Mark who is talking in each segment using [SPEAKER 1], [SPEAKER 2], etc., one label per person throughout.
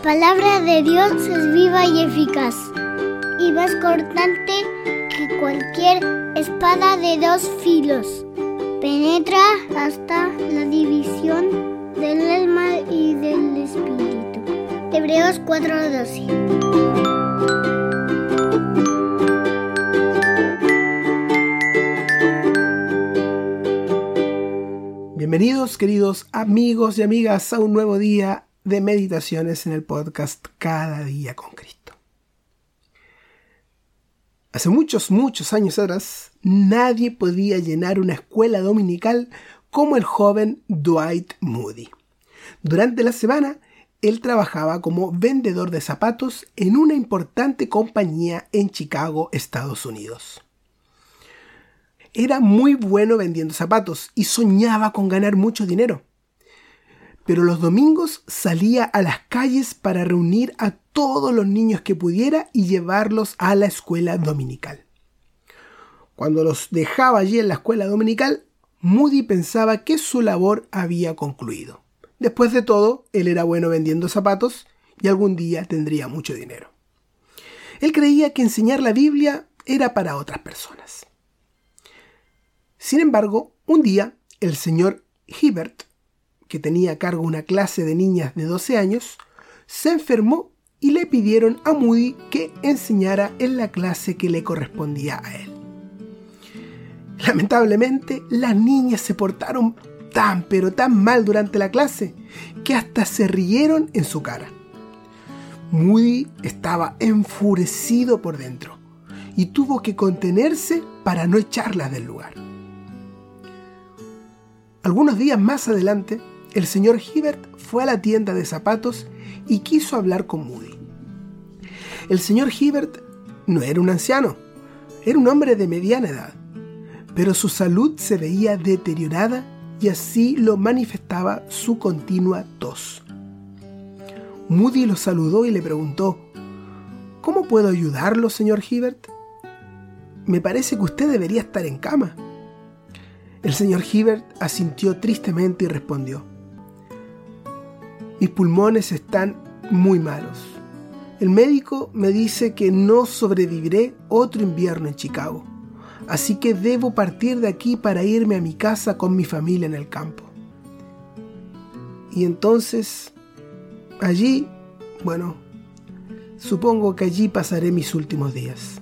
[SPEAKER 1] La palabra de Dios es viva y eficaz y más cortante que cualquier espada de dos filos. Penetra hasta la división del alma y del espíritu. Hebreos 4:12.
[SPEAKER 2] Bienvenidos queridos amigos y amigas a un nuevo día de meditaciones en el podcast Cada día con Cristo. Hace muchos, muchos años atrás, nadie podía llenar una escuela dominical como el joven Dwight Moody. Durante la semana, él trabajaba como vendedor de zapatos en una importante compañía en Chicago, Estados Unidos. Era muy bueno vendiendo zapatos y soñaba con ganar mucho dinero. Pero los domingos salía a las calles para reunir a todos los niños que pudiera y llevarlos a la escuela dominical. Cuando los dejaba allí en la escuela dominical, Moody pensaba que su labor había concluido. Después de todo, él era bueno vendiendo zapatos y algún día tendría mucho dinero. Él creía que enseñar la Biblia era para otras personas. Sin embargo, un día el señor Hibbert, que tenía a cargo una clase de niñas de 12 años, se enfermó y le pidieron a Moody que enseñara en la clase que le correspondía a él. Lamentablemente, las niñas se portaron tan pero tan mal durante la clase que hasta se rieron en su cara. Moody estaba enfurecido por dentro y tuvo que contenerse para no echarlas del lugar. Algunos días más adelante, el señor Hibbert fue a la tienda de zapatos y quiso hablar con Moody. El señor Hibbert no era un anciano, era un hombre de mediana edad, pero su salud se veía deteriorada y así lo manifestaba su continua tos. Moody lo saludó y le preguntó, ¿Cómo puedo ayudarlo, señor Hibbert? Me parece que usted debería estar en cama. El señor Hibbert asintió tristemente y respondió, mis pulmones están muy malos. El médico me dice que no sobreviviré otro invierno en Chicago, así que debo partir de aquí para irme a mi casa con mi familia en el campo. Y entonces, allí, bueno, supongo que allí pasaré mis últimos días.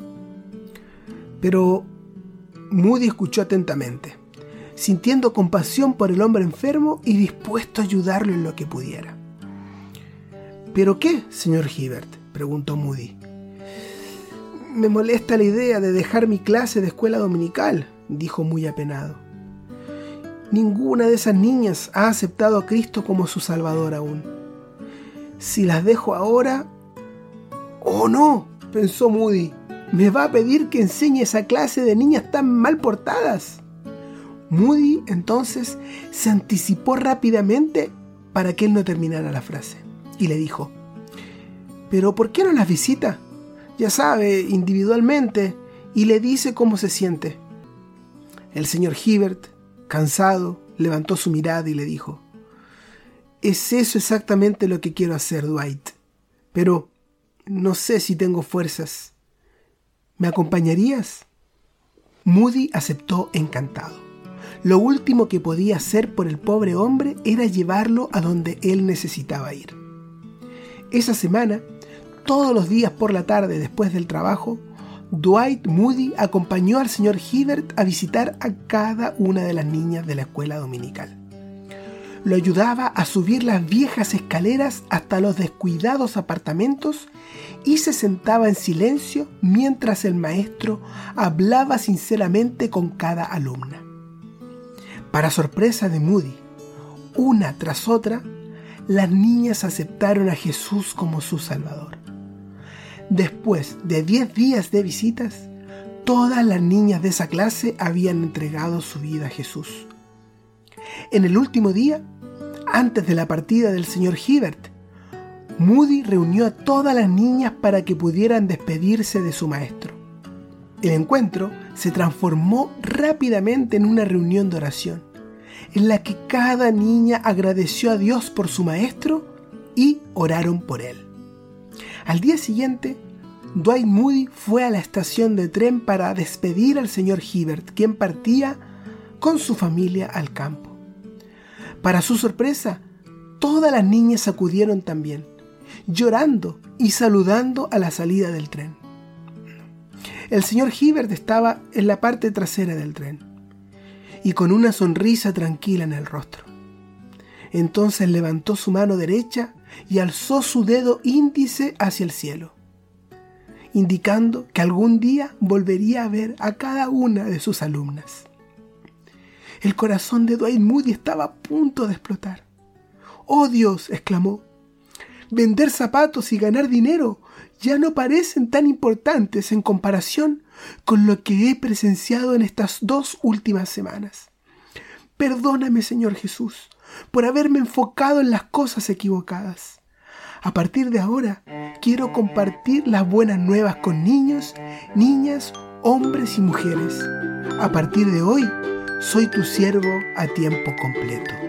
[SPEAKER 2] Pero Moody escuchó atentamente sintiendo compasión por el hombre enfermo y dispuesto a ayudarlo en lo que pudiera. ¿Pero qué, señor Hibbert? preguntó Moody. Me molesta la idea de dejar mi clase de escuela dominical, dijo muy apenado. Ninguna de esas niñas ha aceptado a Cristo como su Salvador aún. Si las dejo ahora... ¡Oh no! pensó Moody. Me va a pedir que enseñe esa clase de niñas tan mal portadas. Moody entonces se anticipó rápidamente para que él no terminara la frase y le dijo, pero ¿por qué no las visita? Ya sabe, individualmente, y le dice cómo se siente. El señor Hibbert, cansado, levantó su mirada y le dijo, es eso exactamente lo que quiero hacer, Dwight, pero no sé si tengo fuerzas. ¿Me acompañarías? Moody aceptó encantado. Lo último que podía hacer por el pobre hombre era llevarlo a donde él necesitaba ir. Esa semana, todos los días por la tarde después del trabajo, Dwight Moody acompañó al señor Hibbert a visitar a cada una de las niñas de la escuela dominical. lo ayudaba a subir las viejas escaleras hasta los descuidados apartamentos y se sentaba en silencio mientras el maestro hablaba sinceramente con cada alumna. Para sorpresa de Moody, una tras otra, las niñas aceptaron a Jesús como su Salvador. Después de 10 días de visitas, todas las niñas de esa clase habían entregado su vida a Jesús. En el último día, antes de la partida del señor Hibbert, Moody reunió a todas las niñas para que pudieran despedirse de su maestro. El encuentro se transformó rápidamente en una reunión de oración, en la que cada niña agradeció a Dios por su maestro y oraron por él. Al día siguiente, Dwight Moody fue a la estación de tren para despedir al señor Hibbert, quien partía con su familia al campo. Para su sorpresa, todas las niñas acudieron también llorando y saludando a la salida del tren. El señor Hibbert estaba en la parte trasera del tren y con una sonrisa tranquila en el rostro. Entonces levantó su mano derecha y alzó su dedo índice hacia el cielo, indicando que algún día volvería a ver a cada una de sus alumnas. El corazón de Dwight Moody estaba a punto de explotar. ¡Oh Dios! exclamó vender zapatos y ganar dinero ya no parecen tan importantes en comparación con lo que he presenciado en estas dos últimas semanas. Perdóname, Señor Jesús, por haberme enfocado en las cosas equivocadas. A partir de ahora, quiero compartir las buenas nuevas con niños, niñas, hombres y mujeres. A partir de hoy, soy tu siervo a tiempo completo.